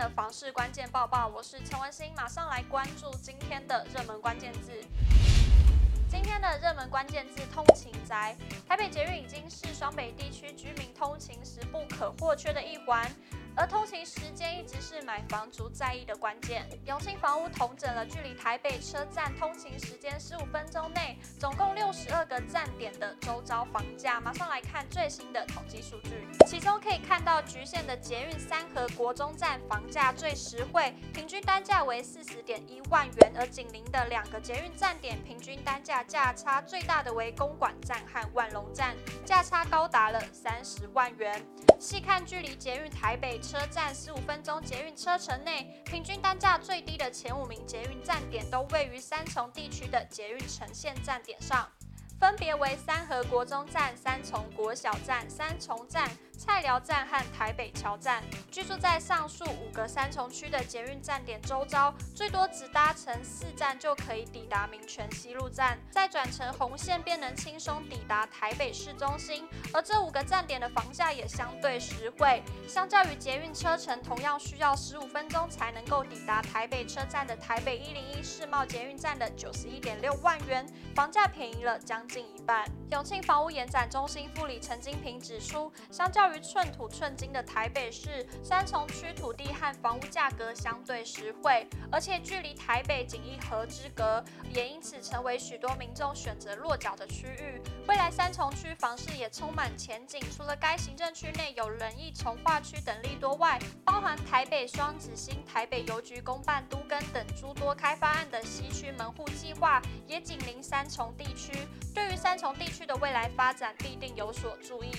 的房市关键报报，我是陈文心，马上来关注今天的热门关键字。今天的热门关键字：通勤宅。台北捷运已经是双北地区居民通勤时不可或缺的一环。而通勤时间一直是买房族在意的关键。永庆房屋统整了距离台北车站通勤时间十五分钟内，总共六十二个站点的周遭房价。马上来看最新的统计数据，其中可以看到橘线的捷运三和国中站房价最实惠，平均单价为四十点一万元，而紧邻的两个捷运站点平均单价价差最大的为公馆站和万隆站，价差高达了三十万元。细看距离捷运台北车站十五分钟捷运车程内，平均单价最低的前五名捷运站点都位于三重地区的捷运城线站点上，分别为三和国中站、三重国小站、三重站。菜寮站和台北桥站，居住在上述五个三重区的捷运站点周遭，最多只搭乘四站就可以抵达民权西路站，再转乘红线便能轻松抵达台北市中心。而这五个站点的房价也相对实惠，相较于捷运车程同样需要十五分钟才能够抵达台北车站的台北一零一世贸捷运站的九十一点六万元，房价便宜了将近一半。永庆房屋延展中心副理陈金平指出，相较于寸土寸金的台北市，三重区土地和房屋价格相对实惠，而且距离台北仅一河之隔，也因此成为许多民众选择落脚的区域。未来三重区房市也充满前景，除了该行政区内有仁义重划区等利多外，包含台北双子星、台北邮局公办都更等诸多开发案的西区门户计划，也紧邻三重地区，对于三重地区的未来发展必定有所注意。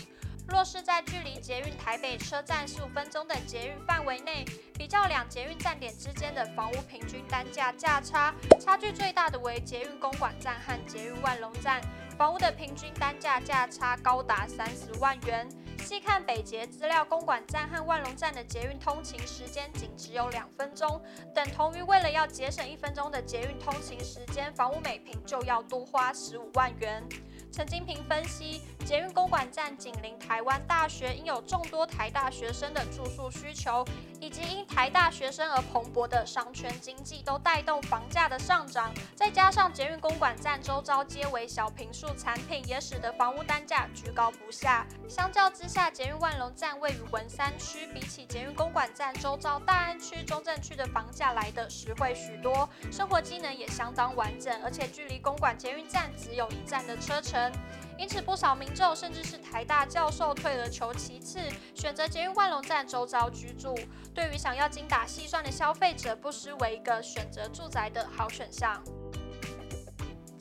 若是在距离捷运台北车站十五分钟的捷运范围内，比较两捷运站点之间的房屋平均单价价差，差距最大的为捷运公馆站和捷运万隆站，房屋的平均单价价差高达三十万元。细看北捷资料，公馆站和万隆站的捷运通勤时间仅只有两分钟，等同于为了要节省一分钟的捷运通勤时间，房屋每平就要多花十五万元。陈金平分析，捷运公馆站紧邻台湾大学，应有众多台大学生的住宿需求，以及因台大学生而蓬勃的商圈经济，都带动房价的上涨。再加上捷运公馆站周遭皆为小坪数产品，也使得房屋单价居高不下。相较之下，捷运万隆站位于文山区，比起捷运公馆站周遭大安区、中正区的房价来得实惠许多，生活机能也相当完整，而且距离公馆捷运站只有一站的车程。因此，不少民众甚至是台大教授退而求其次，选择捷运万隆站周遭居住。对于想要精打细算的消费者，不失为一个选择住宅的好选项。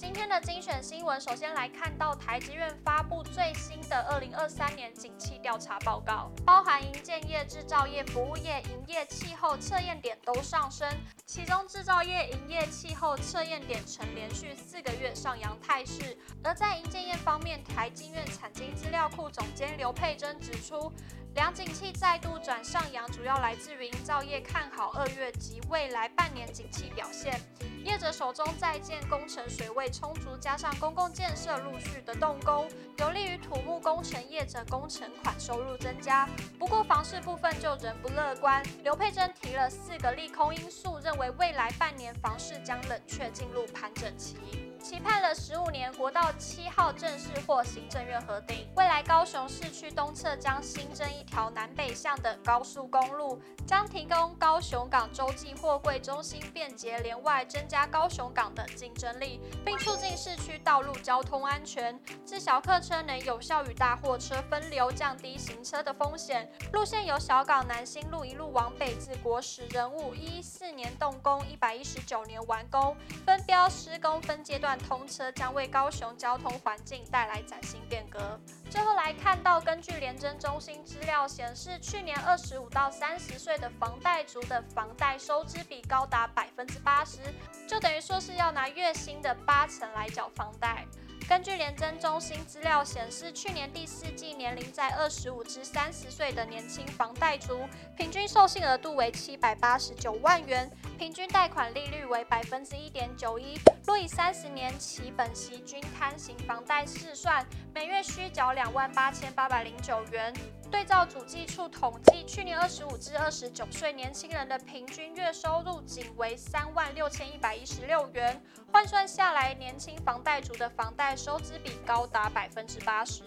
今天的精选新闻，首先来看到台积院发布最新的二零二三年景气调查报告，包含营建业、制造业、服务业、营业气候测验点都上升，其中制造业营业气候测验点呈连续四个月上扬态势。而在营建业方面，台积院产经资料库总监刘佩珍指出，两景气再度转上扬，主要来自于营造业看好二月及未来半年景气表现。业者手中在建工程水位充足，加上公共建设陆续的动工，有利于土木工程业者工程款收入增加。不过房市部分就仍不乐观。刘佩珍提了四个利空因素，认为未来半年房市将冷却进入盘整期。期盼了十五年，国道七号正式获行政院核定，未来高雄市区东侧将新增一条南北向的高速公路，将提供高雄港洲际货柜中心便捷连外增。加高雄港的竞争力，并促进市区道路交通安全，自小客车能有效与大货车分流，降低行车的风险。路线由小港南新路一路往北，至国史人物，一一四年动工，一百一十九年完工，分标施工，分阶段通车，将为高雄交通环境带来崭新变革。最后来看到，根据廉政中心资料显示，去年二十五到三十岁的房贷族的房贷收支比高达百分之八十。就等于说是要拿月薪的八成来缴房贷。根据联征中心资料显示，去年第四季年龄在二十五至三十岁的年轻房贷族，平均授信额度为七百八十九万元，平均贷款利率为百分之一点九一。若以三十年期本息均摊型房贷试算，每月需缴两万八千八百零九元。对照主计处统计，去年二十五至二十九岁年轻人的平均月收入仅为三万六千一百一十六元，换算下来，年轻房贷族的房贷收支比高达百分之八十。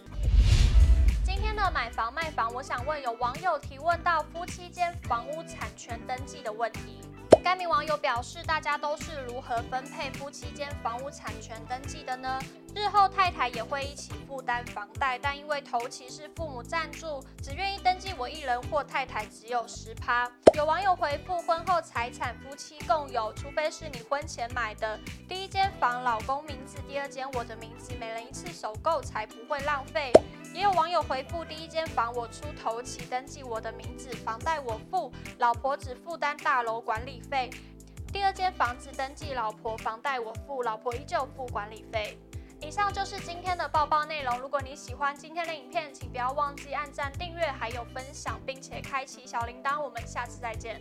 今天的买房卖房，我想问有网友提问到夫妻间房屋产权登记的问题。该名网友表示，大家都是如何分配夫妻间房屋产权登记的呢？日后太太也会一起负担房贷，但因为头期是父母赞助，只愿意登记我一人或太太只有十趴。有网友回复，婚后财产夫妻共有，除非是你婚前买的第一间房老公名字，第二间我的名字，每人一次首购才不会浪费。也有网友回复：第一间房我出头期登记我的名字，房贷我付，老婆只负担大楼管理费。第二间房子登记老婆，房贷我付，老婆依旧付管理费。以上就是今天的报报内容。如果你喜欢今天的影片，请不要忘记按赞、订阅，还有分享，并且开启小铃铛。我们下次再见。